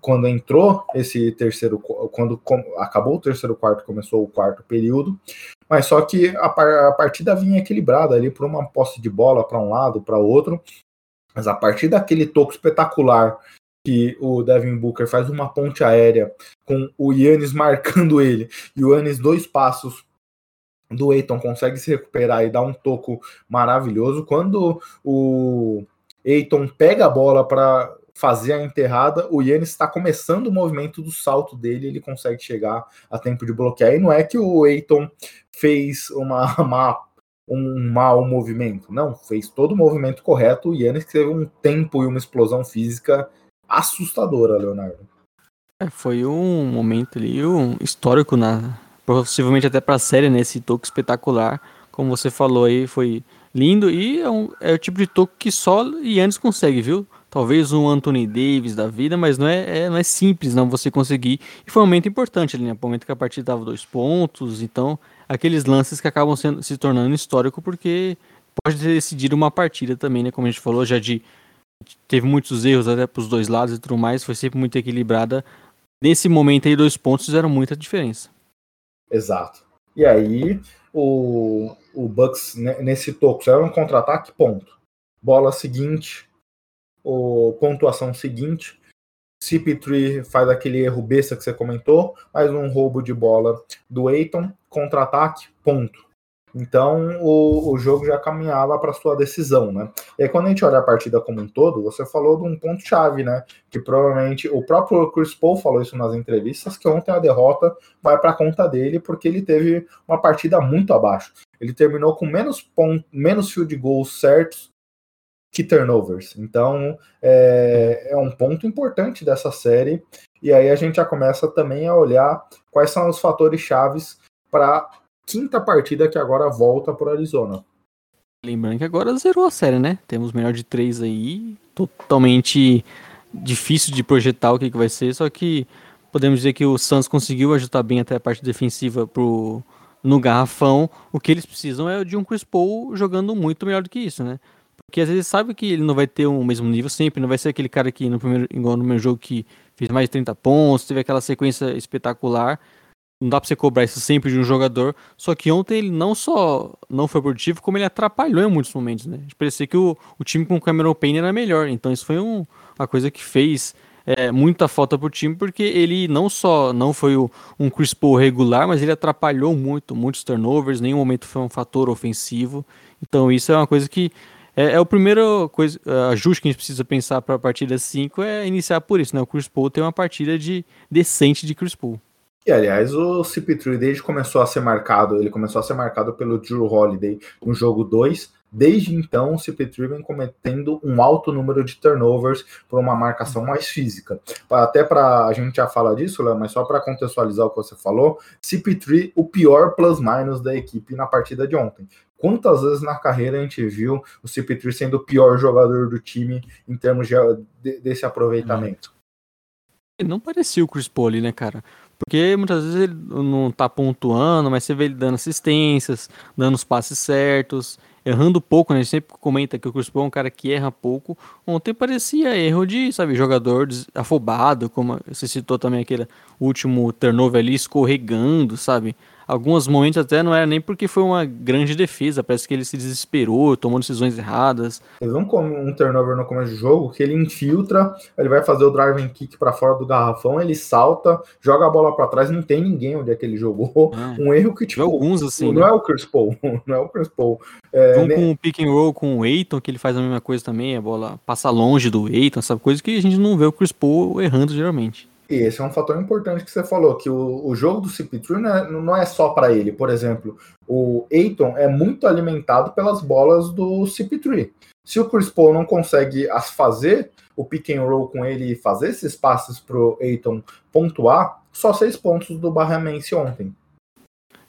quando entrou esse terceiro, quando acabou o terceiro quarto, começou o quarto período, mas só que a, a partida vinha equilibrada ali por uma posse de bola para um lado, para outro, mas a partir daquele toco espetacular que o Devin Booker faz uma ponte aérea com o Yannis marcando ele e o Yannis dois passos do Eiton consegue se recuperar e dar um toco maravilhoso. Quando o Eiton pega a bola para fazer a enterrada, o Yannis está começando o movimento do salto dele, ele consegue chegar a tempo de bloquear. E não é que o Eiton fez uma, uma um mau movimento, não, fez todo o movimento correto. O Yannis teve um tempo e uma explosão física assustadora, Leonardo. É, foi um momento ali, um histórico na possivelmente até para a série né, toque espetacular, como você falou aí, foi lindo e é, um, é o tipo de toque que só Yannis consegue, viu? Talvez um Anthony Davis da vida, mas não é, é, não é simples não você conseguir. E foi um momento importante ali, né? Um momento que a partida dava dois pontos, então aqueles lances que acabam sendo, se tornando histórico porque pode decidir uma partida também, né? Como a gente falou já de teve muitos erros até para os dois lados e tudo mais, foi sempre muito equilibrada. Nesse momento aí, dois pontos fizeram muita diferença. Exato. E aí, o, o Bucks, nesse toco, era um contra-ataque, ponto. Bola seguinte, o pontuação seguinte, CP3 faz aquele erro besta que você comentou, mais um roubo de bola do Eiton, contra-ataque, ponto. Então o, o jogo já caminhava para sua decisão, né? E aí, quando a gente olha a partida como um todo, você falou de um ponto-chave, né? Que provavelmente o próprio Chris Paul falou isso nas entrevistas, que ontem a derrota vai para conta dele, porque ele teve uma partida muito abaixo. Ele terminou com menos, ponto, menos field goals certos que turnovers. Então é, é um ponto importante dessa série. E aí a gente já começa também a olhar quais são os fatores chaves para quinta partida que agora volta para Arizona. Lembrando que agora zerou a série, né? Temos melhor de três aí, totalmente difícil de projetar o que, que vai ser, só que podemos dizer que o Suns conseguiu ajustar bem até a parte defensiva pro, no garrafão. O que eles precisam é de um Chris Paul jogando muito melhor do que isso, né? Porque às vezes sabe que ele não vai ter o mesmo nível sempre, não vai ser aquele cara que no primeiro, igual no meu jogo que fez mais de 30 pontos, teve aquela sequência espetacular não dá pra você cobrar isso sempre de um jogador. Só que ontem ele não só não foi produtivo, como ele atrapalhou em muitos momentos, né? Parecia que o, o time com o Cameron Payne era melhor. Então isso foi um, uma coisa que fez é, muita falta pro time, porque ele não só não foi o, um Chris Paul regular, mas ele atrapalhou muito, muitos turnovers, nenhum momento foi um fator ofensivo. Então isso é uma coisa que É, é o primeiro coisa, ajuste que a gente precisa pensar para a partida 5 é iniciar por isso, né? O Chris Paul tem uma partida de decente de Chris Paul. E aliás, o CP3 desde começou a ser marcado, ele começou a ser marcado pelo Drew Holiday no jogo 2. Desde então, o CP3 vem cometendo um alto número de turnovers por uma marcação mais física. Até para a gente já fala disso, Léo, mas só para contextualizar o que você falou, CP3 o pior plus-minus da equipe na partida de ontem. Quantas vezes na carreira a gente viu o CP3 sendo o pior jogador do time em termos de, de, desse aproveitamento? Não parecia o Chris Paul né, cara? Porque muitas vezes ele não tá pontuando, mas você vê ele dando assistências, dando os passes certos, errando pouco, né? A gente sempre comenta que o Chris é um cara que erra pouco. Ontem parecia erro de, sabe, jogador afobado, como você citou também aquele último turnover ali escorregando, sabe? Alguns momentos até não era nem porque foi uma grande defesa, parece que ele se desesperou, tomou decisões erradas. Teve um, um turnover no começo do jogo que ele infiltra, ele vai fazer o driving kick para fora do garrafão, ele salta, joga a bola para trás, não tem ninguém onde é que ele jogou. Ah, um erro que tipo, alguns assim, não né? é o Chris Paul, não é o Chris Paul. É, um nem... com o pick and roll com o Eiton, que ele faz a mesma coisa também, a bola passa longe do Eiton, sabe coisa que a gente não vê o Chris Paul errando geralmente. E esse é um fator importante que você falou, que o, o jogo do CP3 não é, não é só para ele. Por exemplo, o Aiton é muito alimentado pelas bolas do CP3. Se o Chris Paul não consegue as fazer o pick and roll com ele e fazer esses passes pro Aiton pontuar, só seis pontos do Barramense ontem.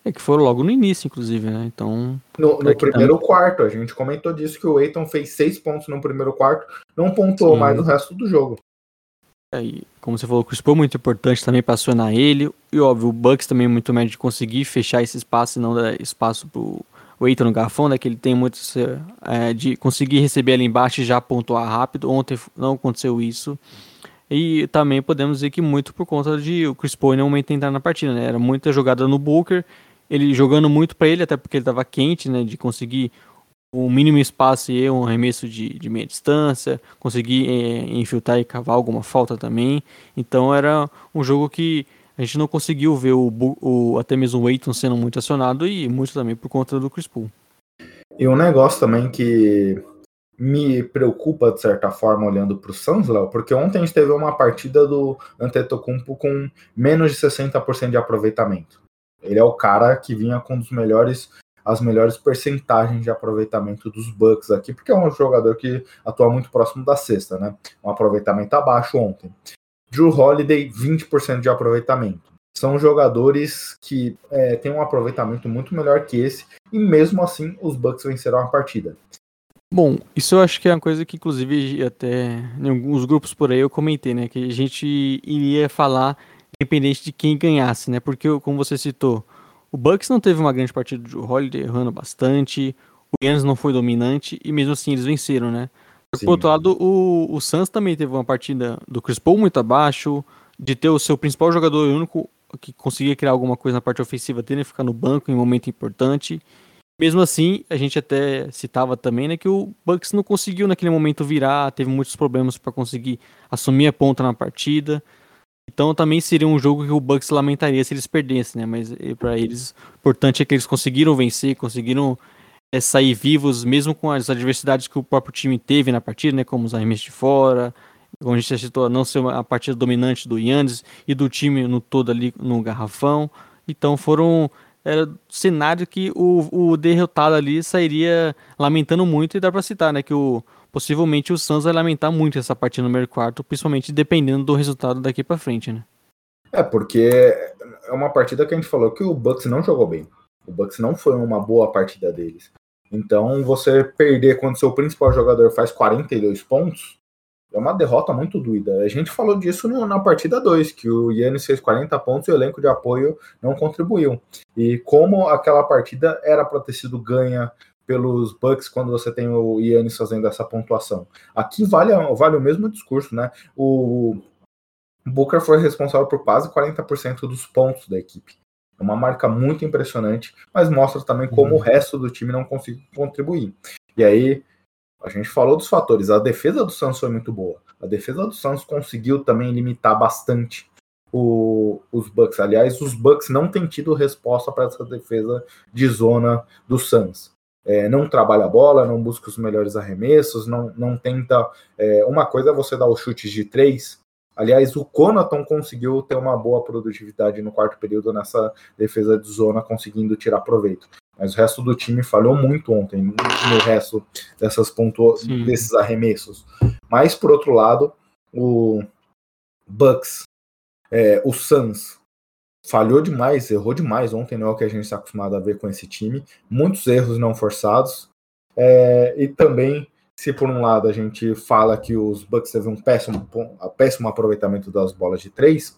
É que foram logo no início, inclusive, né? Então. No, no primeiro também... quarto, a gente comentou disso que o Aiton fez seis pontos no primeiro quarto, não pontuou Sim. mais o resto do jogo. Aí, como você falou, o Chris Paul é muito importante também para acionar ele. E óbvio, o Bucks também é muito médio de conseguir fechar esse espaço e não dar espaço pro o Eiton no garfão, né? Que ele tem muito é, de conseguir receber ali embaixo e já pontuar rápido. Ontem não aconteceu isso. E também podemos dizer que muito por conta de o Chris Paul não momento entrar na partida, né? Era muita jogada no Booker, ele jogando muito para ele, até porque ele estava quente, né? De conseguir o mínimo espaço e um arremesso de, de meia distância, conseguir é, infiltrar e cavar alguma falta também. Então era um jogo que a gente não conseguiu ver o, o até mesmo o Aiton sendo muito acionado e muito também por conta do Chris Paul. E um negócio também que me preocupa de certa forma olhando para o Suns, Léo, porque ontem a gente teve uma partida do Antetokounmpo com menos de 60% de aproveitamento. Ele é o cara que vinha com um dos melhores as melhores percentagens de aproveitamento dos Bucks aqui, porque é um jogador que atua muito próximo da cesta, né? Um aproveitamento abaixo ontem. Drew Holiday, 20% de aproveitamento. São jogadores que é, têm um aproveitamento muito melhor que esse, e mesmo assim os Bucks venceram a partida. Bom, isso eu acho que é uma coisa que, inclusive, até em alguns grupos por aí eu comentei, né? Que a gente iria falar independente de quem ganhasse, né? Porque, como você citou, o Bucks não teve uma grande partida de Holiday errando bastante, o Yannis não foi dominante e mesmo assim eles venceram, né? Sim. Por outro lado, o, o Suns também teve uma partida do Chris Paul muito abaixo, de ter o seu principal jogador único que conseguia criar alguma coisa na parte ofensiva dele, ficar no banco em um momento importante. Mesmo assim, a gente até citava também né, que o Bucks não conseguiu naquele momento virar, teve muitos problemas para conseguir assumir a ponta na partida. Então também seria um jogo que o Bucks lamentaria se eles perdessem, né? Mas para eles, o importante é que eles conseguiram vencer, conseguiram é, sair vivos, mesmo com as adversidades que o próprio time teve na partida, né? Como os arremessos de fora, como a gente já citou, não ser a partida dominante do Yannis e do time no todo ali no garrafão. Então foram era cenário que o, o derrotado ali sairia lamentando muito e dá para citar, né? Que o possivelmente o Suns vai lamentar muito essa partida no primeiro quarto, principalmente dependendo do resultado daqui para frente, né? É, porque é uma partida que a gente falou que o Bucks não jogou bem. O Bucks não foi uma boa partida deles. Então, você perder quando seu principal jogador faz 42 pontos é uma derrota muito doida. A gente falou disso na partida 2, que o Yannis fez 40 pontos e o elenco de apoio não contribuiu. E como aquela partida era para ter sido ganha pelos Bucks quando você tem o Yannis fazendo essa pontuação. Aqui vale, vale o mesmo discurso, né? O Booker foi responsável por quase 40% dos pontos da equipe. É uma marca muito impressionante, mas mostra também como uhum. o resto do time não conseguiu contribuir. E aí, a gente falou dos fatores. A defesa do Santos foi muito boa. A defesa do Santos conseguiu também limitar bastante o, os Bucks. Aliás, os Bucks não têm tido resposta para essa defesa de zona do Suns. É, não trabalha a bola, não busca os melhores arremessos, não, não tenta. É, uma coisa é você dar os chutes de três. Aliás, o Conaton conseguiu ter uma boa produtividade no quarto período nessa defesa de zona, conseguindo tirar proveito. Mas o resto do time falhou muito ontem no resto dessas pontu... desses arremessos. Mas, por outro lado, o Bucks, é, o Suns, falhou demais, errou demais ontem, não é o que a gente está acostumado a ver com esse time. Muitos erros não forçados. É, e também, se por um lado a gente fala que os Bucks teve um péssimo, péssimo aproveitamento das bolas de 3,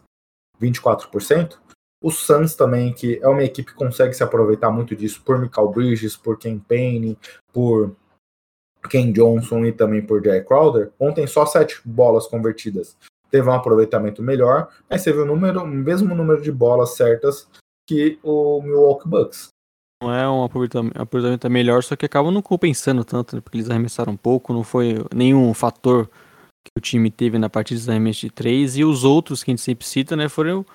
24%, o Suns também, que é uma equipe que consegue se aproveitar muito disso por Michael Bridges, por Ken Payne, por Ken Johnson e também por Jay Crowder. Ontem só sete bolas convertidas teve um aproveitamento melhor, mas teve o número, o mesmo número de bolas certas que o Milwaukee Bucks. Não é um aproveitamento melhor, só que acabam não compensando tanto, né, porque eles arremessaram um pouco, não foi nenhum fator que o time teve na partida dos arremessos de 3, e os outros que a gente sempre cita, né, foram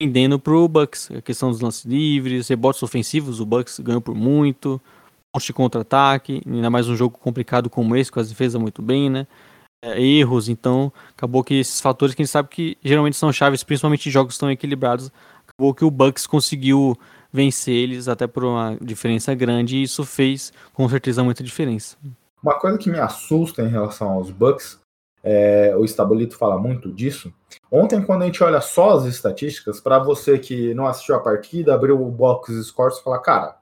pendendo pro Bucks. A questão dos lances livres, rebotes ofensivos, o Bucks ganhou por muito, pontos de contra-ataque, ainda mais um jogo complicado como esse, com as defesas muito bem, né? É, erros, então acabou que esses fatores que a gente sabe que geralmente são chaves, principalmente em jogos tão equilibrados, acabou que o Bucks conseguiu vencer eles até por uma diferença grande e isso fez com certeza muita diferença. Uma coisa que me assusta em relação aos Bucks, é, o Estabolito fala muito disso. Ontem, quando a gente olha só as estatísticas, para você que não assistiu a partida, abriu o box scores e fala, cara,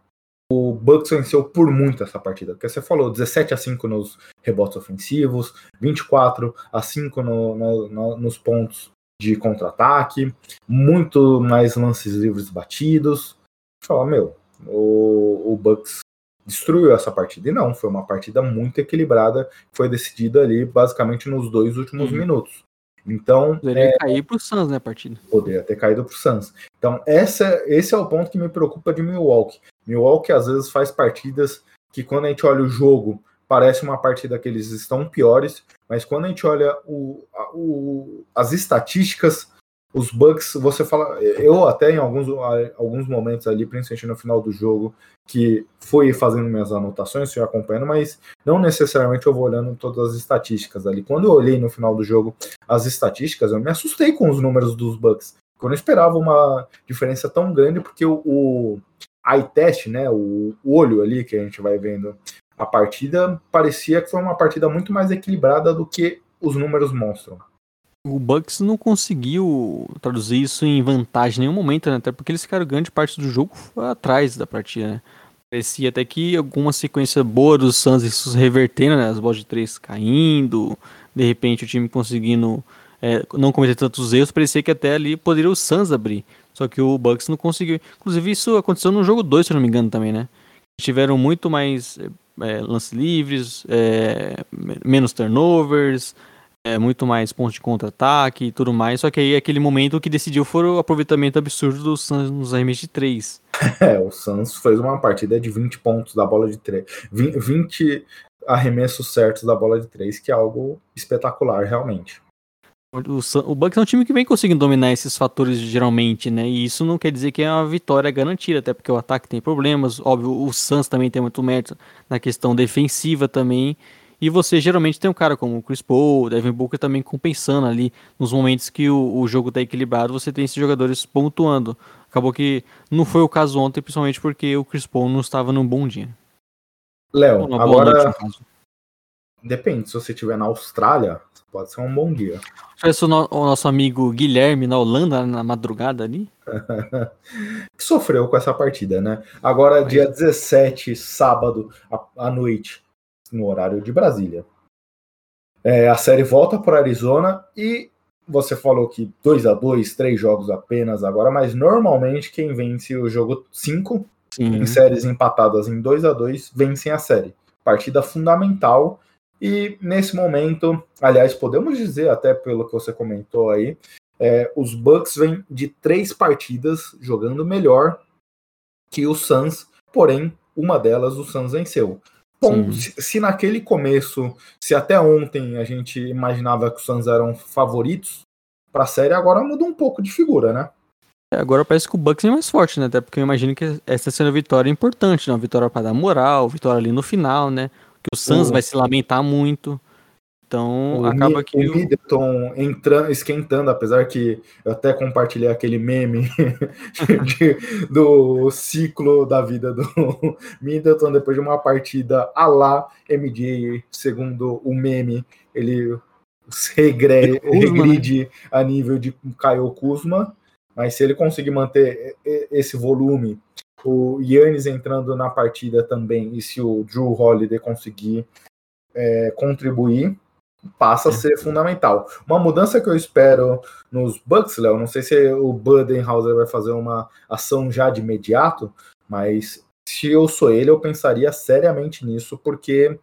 o Bucks venceu por muito essa partida, porque você falou 17 a 5 nos rebotes ofensivos, 24 a 5 no, no, no, nos pontos de contra-ataque, muito mais lances livres batidos. Fala, meu, o, o Bucks destruiu essa partida. E não, foi uma partida muito equilibrada, foi decidida ali basicamente nos dois últimos uhum. minutos. Então. Poderia é, cair pro Suns, né, a partida? Poderia ter caído pro Suns. Então, essa, esse é o ponto que me preocupa de Milwaukee. Milwaukee às vezes faz partidas que, quando a gente olha o jogo, parece uma partida que eles estão piores, mas quando a gente olha o, o, as estatísticas, os Bucks, você fala. Eu até em alguns, alguns momentos ali, principalmente no final do jogo, que fui fazendo minhas anotações, fui acompanhando, mas não necessariamente eu vou olhando todas as estatísticas ali. Quando eu olhei no final do jogo as estatísticas, eu me assustei com os números dos Bucks. Eu não esperava uma diferença tão grande, porque o, o eye test, né, o, olho ali que a gente vai vendo a partida, parecia que foi uma partida muito mais equilibrada do que os números mostram. O Bucks não conseguiu traduzir isso em vantagem em nenhum momento, né? Até porque eles ficaram grande parte do jogo atrás da partida, né? Parecia até que alguma sequência boa dos Suns isso revertendo, né? As bolas de três caindo, de repente o time conseguindo é, não cometer tantos erros, parecia que até ali poderia o Suns abrir. Só que o Bucks não conseguiu. Inclusive, isso aconteceu no jogo 2, se não me engano, também, né? Tiveram muito mais é, lances livres, é, menos turnovers, é, muito mais pontos de contra-ataque e tudo mais. Só que aí aquele momento que decidiu foi o aproveitamento absurdo do Suns nos arremessos de 3. É, o Suns fez uma partida de 20 pontos da bola de 3. 20 arremessos certos da bola de 3, que é algo espetacular, realmente. O, o Bucks é um time que vem conseguindo dominar esses fatores geralmente, né? E isso não quer dizer que é uma vitória garantida, até porque o ataque tem problemas. Óbvio, o Suns também tem muito mérito na questão defensiva também. E você geralmente tem um cara como o Chris Paul, o Devin Booker também compensando ali nos momentos que o, o jogo está equilibrado, você tem esses jogadores pontuando. Acabou que não foi o caso ontem, principalmente porque o Chris Paul não estava num bom dia. Léo, agora noite, depende, se você estiver na Austrália, pode ser um bom dia. Se o, no, o nosso amigo Guilherme na Holanda, na madrugada ali. que sofreu com essa partida, né? Agora, Mas... dia 17, sábado, à, à noite, no horário de Brasília. É, a série volta para Arizona e você falou que 2 a 2 três jogos apenas agora, mas normalmente quem vence o jogo 5 em séries empatadas em 2 a 2 vencem a série. Partida fundamental e nesse momento, aliás, podemos dizer até pelo que você comentou aí, é, os Bucks vêm de três partidas jogando melhor que o Suns, porém uma delas o Suns venceu. Bom, se, se, naquele começo, se até ontem a gente imaginava que os Suns eram favoritos para a série, agora muda um pouco de figura, né? Agora parece que o Bucks é mais forte, né? Até porque eu imagino que essa sendo uma vitória importante, né? Uma vitória para dar moral, vitória ali no final, né? Que o Suns O- vai se lamentar muito. Então O acaba que. o Middleton entrando, esquentando, apesar que eu até compartilhei aquele meme de- do ciclo da vida do Middleton depois de uma partida a lá MJ, segundo o meme, ele regre, Kuzma, né? regride a nível de Caio Kuzma, mas se ele conseguir manter esse volume, o Yannis entrando na partida também, e se o Drew Holiday conseguir é, contribuir, passa a ser fundamental. Uma mudança que eu espero nos Bucks, Léo, não sei se o Budenhauser vai fazer uma ação já de imediato, mas se eu sou ele, eu pensaria seriamente nisso, porque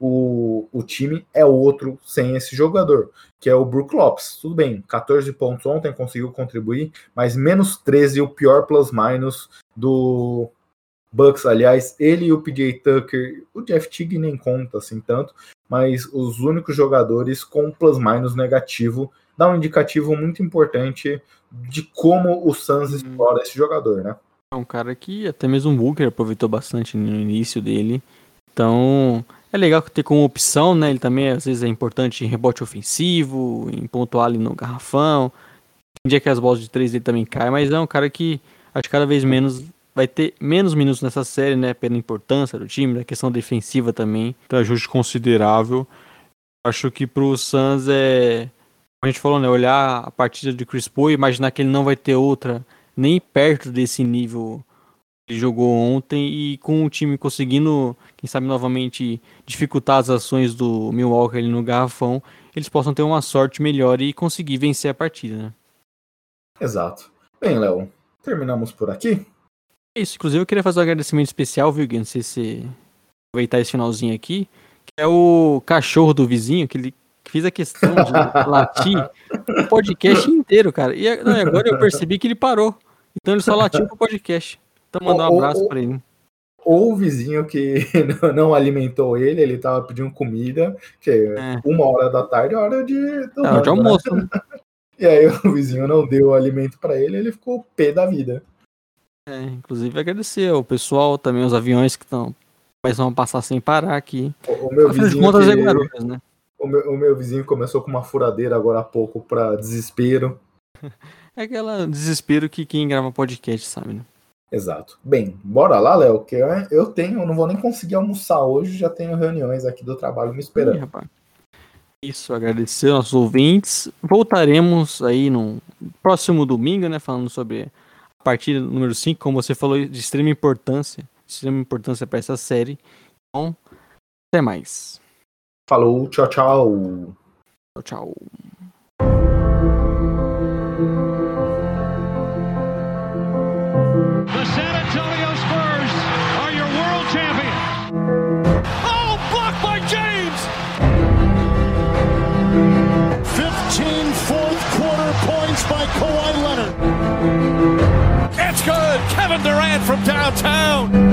o, o time é outro sem esse jogador, que é o Brook Lopes. Tudo bem, 14 pontos ontem, conseguiu contribuir, mas menos 13, o pior plus-minus do Bucks. Aliás, ele e o PJ Tucker, o Jeff Teague nem conta assim tanto, mas os únicos jogadores com plus-minus negativo dá um indicativo muito importante de como o Suns Hum. explora esse jogador, né? É um cara que até mesmo o Booker aproveitou bastante no início dele. Então, é legal ter como opção, né? Ele também às vezes é importante em rebote ofensivo, em pontuar ali no garrafão. Tem dia que as bolas de três dele também caem, mas é um cara que acho que cada vez menos vai ter menos minutos nessa série, né? Pela importância do time, da questão defensiva também. Então, ajuste considerável. Acho que pro Suns é. Como a gente falou, né? Olhar a partida de Chris Paul e imaginar que ele não vai ter outra nem perto desse nível que ele jogou ontem e com o time conseguindo, quem sabe novamente, dificultar as ações do Milwaukee ali no garrafão, eles possam ter uma sorte melhor e conseguir vencer a partida, né? Exato. Bem, Léo, terminamos por aqui. É isso, inclusive eu queria fazer um agradecimento especial, viu, Gui? Não sei se aproveitar esse finalzinho aqui, que é o cachorro do vizinho, que ele fez a questão de latir o podcast inteiro, cara. E agora eu percebi que ele parou. Então ele só latiu pro podcast. Então mandar um abraço ô. pra ele. Ou o vizinho que não- alimentou ele, ele tava pedindo comida, que é É. uma hora da tarde, hora de, do Não, de né? almoço, né? E aí o vizinho não deu alimento pra ele, ele ficou pé da vida. É, inclusive agradecer ao pessoal, também os aviões que estão começam a passar sem parar aqui. O, o meu Afinal vizinho contas, é que- Guarulhos, né? o, meu, o meu vizinho começou com uma furadeira agora há pouco pra desespero. É aquele desespero que quem grava podcast sabe, né? Exato. Bem, bora lá, Léo, que eu, tenho, eu não vou nem conseguir almoçar hoje, já tenho reuniões aqui do trabalho me Ih, esperando. rapaz. Isso, agradecer aos nossos ouvintes. Voltaremos aí no próximo domingo, né? Falando sobre a partida número 5, como você falou, de extrema importância. De extrema importância para essa série. Então, até mais. Falou, tchau, tchau. Tchau, tchau. From downtown.